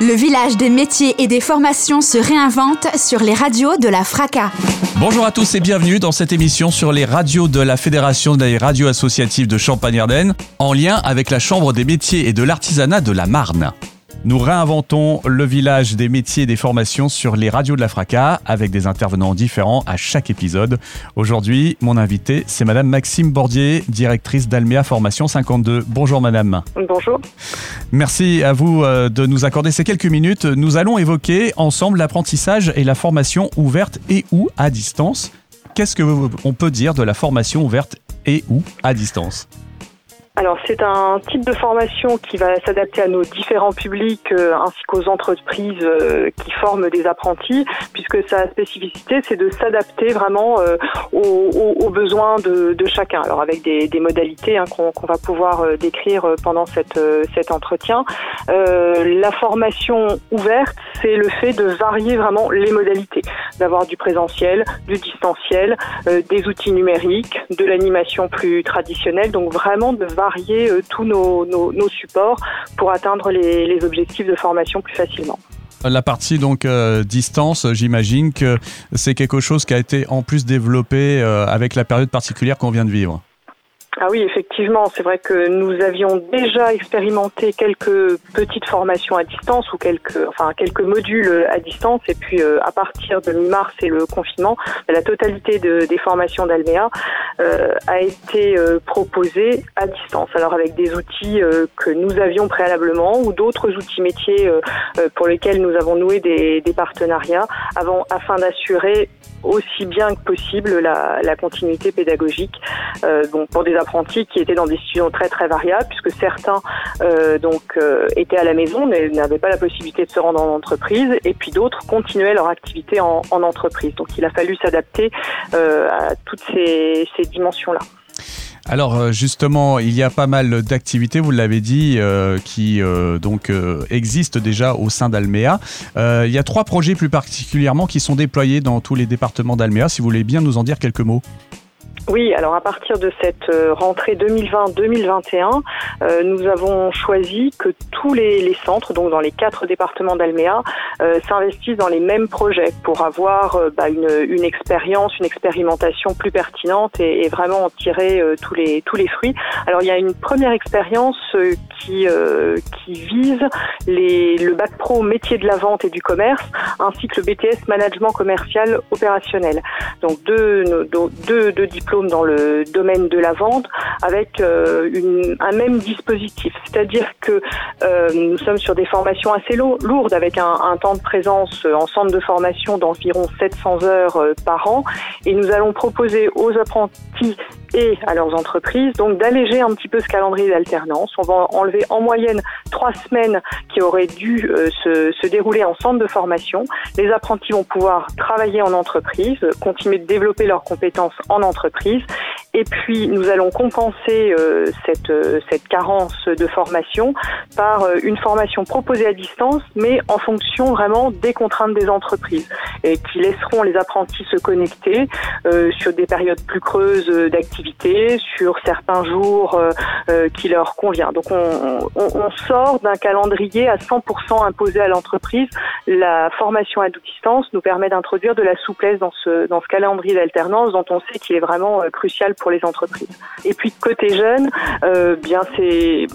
Le village des métiers et des formations se réinvente sur les radios de la FRACA. Bonjour à tous et bienvenue dans cette émission sur les radios de la Fédération des radios associatives de Champagne-Ardenne, en lien avec la Chambre des métiers et de l'artisanat de la Marne. Nous réinventons le village des métiers et des formations sur les radios de la FRACA avec des intervenants différents à chaque épisode. Aujourd'hui, mon invité, c'est Madame Maxime Bordier, directrice d'Almea Formation 52. Bonjour Madame. Bonjour. Merci à vous euh, de nous accorder ces quelques minutes. Nous allons évoquer ensemble l'apprentissage et la formation ouverte et ou à distance. Qu'est-ce qu'on peut dire de la formation ouverte et ou à distance? Alors c'est un type de formation qui va s'adapter à nos différents publics euh, ainsi qu'aux entreprises euh, qui forment des apprentis, puisque sa spécificité c'est de s'adapter vraiment euh, aux, besoins de, chacun. Alors avec des, modalités hein, qu'on va pouvoir décrire pendant cette, cet entretien. la formation ouverte, c'est le fait de varier vraiment les modalités, d'avoir du présentiel, du distanciel, des outils numériques, de l'animation plus traditionnelle, donc vraiment de varier varier euh, tous nos, supports pour atteindre les, objectifs de formation plus facilement. La partie donc euh, distance, j'imagine que c'est quelque chose qui a été en plus développé euh, avec la période particulière qu'on vient de vivre. Ah oui, effectivement, c'est vrai que nous avions déjà expérimenté quelques petites formations à distance ou quelques, enfin quelques modules à distance, et puis euh, à partir de mi-mars et le confinement, la totalité de, des formations d'Almea euh, a été euh, proposée à distance. Alors avec des outils que nous avions préalablement ou d'autres outils métiers pour lesquels nous avons noué des, des partenariats avant, afin d'assurer aussi bien que possible la, la continuité pédagogique bon, pour des qui étaient dans des situations très très variables, puisque certains euh, donc euh, étaient à la maison, mais n'avaient pas la possibilité de se rendre en entreprise, et puis d'autres continuaient leur activité en, en, entreprise. Donc il a fallu s'adapter euh, à toutes ces, ces dimensions-là. Alors justement, il y a pas mal d'activités, vous l'avez dit, qui donc existent déjà au sein d'Almea. il y a trois projets plus particulièrement qui sont déployés dans tous les départements d'Almea. Si vous voulez bien nous en dire quelques mots. Oui, alors à partir de cette euh, rentrée 2020-2021, euh, nous avons choisi que tous les, les, centres, donc dans les quatre départements d'Alméa, euh, s'investissent dans les mêmes projets pour avoir euh, bah, une, une, expérience, une expérimentation plus pertinente et, et vraiment en tirer tous les tous les fruits. Alors il y a une première expérience qui qui vise les, le bac pro métier de la vente et du commerce, ainsi que le BTS management commercial opérationnel. Donc deux, deux, deux diplômes dans le domaine de la vente avec euh, un même dispositif. C'est-à-dire que euh, nous sommes sur des formations assez lourdes avec un, un, temps de présence en centre de formation d'environ 700 heures euh, par an et nous allons proposer aux apprentis à leurs entreprises, donc d'alléger un petit peu ce calendrier d'alternance. On va enlever en moyenne trois semaines qui auraient dû euh, se, dérouler en centre de formation. Les apprentis vont pouvoir travailler en entreprise, continuer de développer leurs compétences en entreprise. Et puis, nous allons compenser euh, cette, euh, cette carence de formation par une formation proposée à distance, mais en fonction vraiment des contraintes des entreprises, et qui laisseront les apprentis se connecter sur des périodes plus creuses d'activité sur certains jours euh, euh, qui leur convient. Donc on, on, sort d'un calendrier à 100% imposé à l'entreprise. La formation à distance nous permet d'introduire de la souplesse dans ce, dans ce calendrier d'alternance dont on sait qu'il est vraiment euh, crucial pour les entreprises. Et puis côté jeune, euh, bien c'est,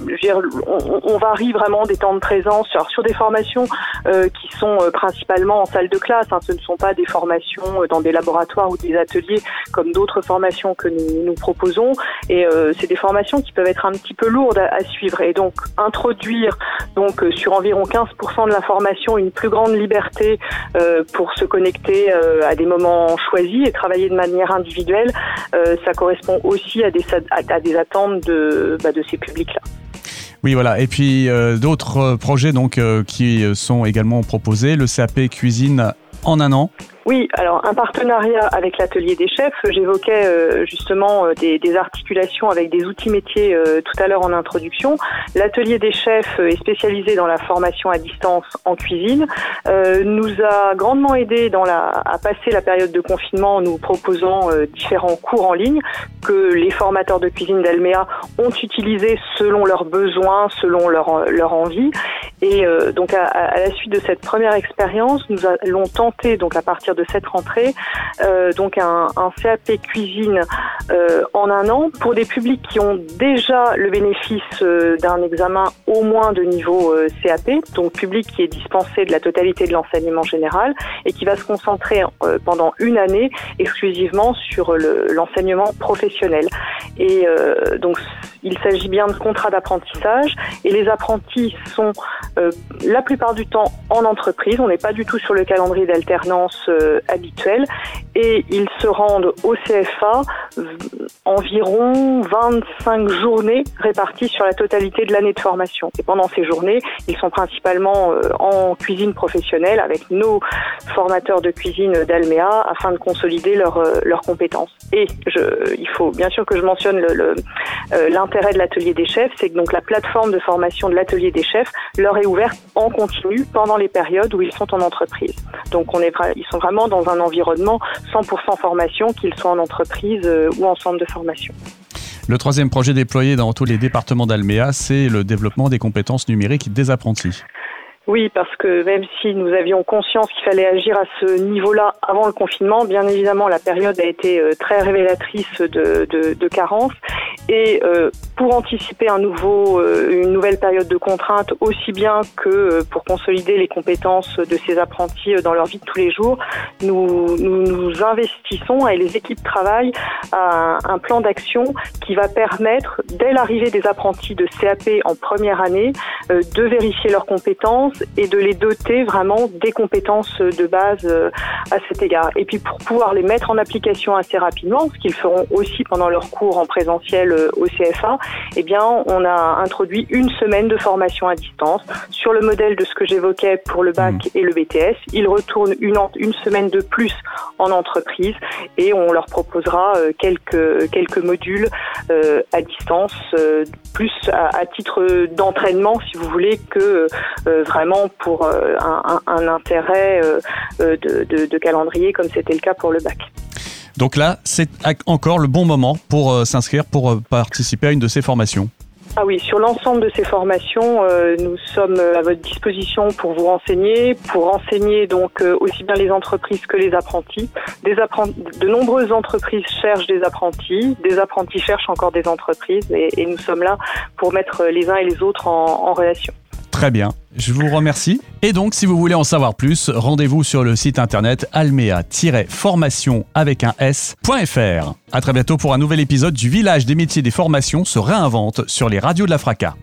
on, varie vraiment des temps de présence sur, sur des formations euh, qui sont principalement en salle de classe. Hein. Ce ne sont pas des formations dans des laboratoires ou des ateliers comme d'autres formations que nous, proposons. Et euh, c'est des formations qui peuvent être un petit peu lourdes à, suivre. Et donc introduire donc euh, sur environ 15% de la formation une plus grande liberté euh, pour se connecter à des moments choisis et travailler de manière individuelle, ça correspond aussi à des, à, des attentes de, bah, de ces publics-là. Oui, voilà. Et puis d'autres projets donc qui sont également proposés. Le CAP cuisine en un an. Oui, alors un partenariat avec l'atelier des chefs. J'évoquais euh, justement euh, des, des, articulations avec des outils métiers euh, tout à l'heure en introduction. L'atelier des chefs est spécialisé dans la formation à distance en cuisine. nous a grandement aidé dans la, à passer la période de confinement en nous proposant différents cours en ligne que les formateurs de cuisine d'Almea ont utilisés selon leurs besoins, selon leur, leur envie. Et donc à, à, la suite de cette première expérience, nous allons tenter donc à partir de cette rentrée, euh, donc un, CAP cuisine euh, en un an pour des publics qui ont déjà le bénéfice euh, d'un examen au moins de niveau CAP, donc public qui est dispensé de la totalité de l'enseignement général et qui va se concentrer pendant une année exclusivement sur l'enseignement professionnel. Et donc il s'agit bien de contrats d'apprentissage et les apprentis sont la plupart du temps en entreprise. On n'est pas du tout sur le calendrier d'alternance euh, habituels et ils se rendent au CFA environ 25 journées réparties sur la totalité de l'année de formation. Et pendant ces journées, ils sont principalement euh, en cuisine professionnelle avec nos formateurs de cuisine d'Almea afin de consolider euh, leurs compétences. Et il faut bien sûr que je mentionne l'intérêt le, de l'atelier des chefs, c'est que donc la plateforme de formation de l'atelier des chefs leur est ouverte en continu pendant les périodes où ils sont en entreprise. Donc ils sont vraiment dans un environnement 100% formation, qu'ils soient en entreprise euh, ou en centre de formation. Le troisième projet déployé dans tous les départements d'Almea, c'est le développement des compétences numériques des apprentis. Oui, parce que même si nous avions conscience qu'il fallait agir à ce niveau-là avant le confinement, bien évidemment, la période a été euh, très révélatrice de, de, de carences. Et euh, pour anticiper un nouveau, euh, une nouvelle période de contrainte, aussi bien que euh, pour consolider les compétences de ces apprentis dans leur vie de tous les jours, nous nous, nous investissons et les équipes travaillent à un plan d'action qui va permettre, dès l'arrivée des apprentis de CAP en première année, de vérifier leurs compétences et de les doter vraiment des compétences de base à cet égard. Et puis pour pouvoir les mettre en application assez rapidement, ce qu'ils feront aussi pendant leur cours en présentiel au CFA, eh bien, on a introduit une semaine de formation à distance sur le modèle de ce que j'évoquais pour le bac mmh. et le BTS. Ils retournent une, une semaine de plus en entreprise et on leur proposera euh, quelques, quelques modules euh, à distance, euh, plus à, titre d'entraînement, si vous voulez, que vraiment pour un, intérêt de, de calendrier comme c'était le cas pour le bac. Donc là, c'est encore le bon moment pour euh, s'inscrire, pour euh, participer à une de ces formations. Ah oui, sur l'ensemble de ces formations, euh, nous sommes à votre disposition pour vous renseigner, pour renseigner donc aussi bien les entreprises que les apprentis. De nombreuses entreprises cherchent des apprentis, des apprentis cherchent encore des entreprises, et, nous sommes là pour mettre les uns et les autres en relation. Très bien, je vous remercie. Et donc, si vous voulez en savoir plus, rendez-vous sur le site internet almea-formation avec un s.fr. À très bientôt pour un nouvel épisode du Village des métiers des formations se réinvente sur les radios de la Fraca.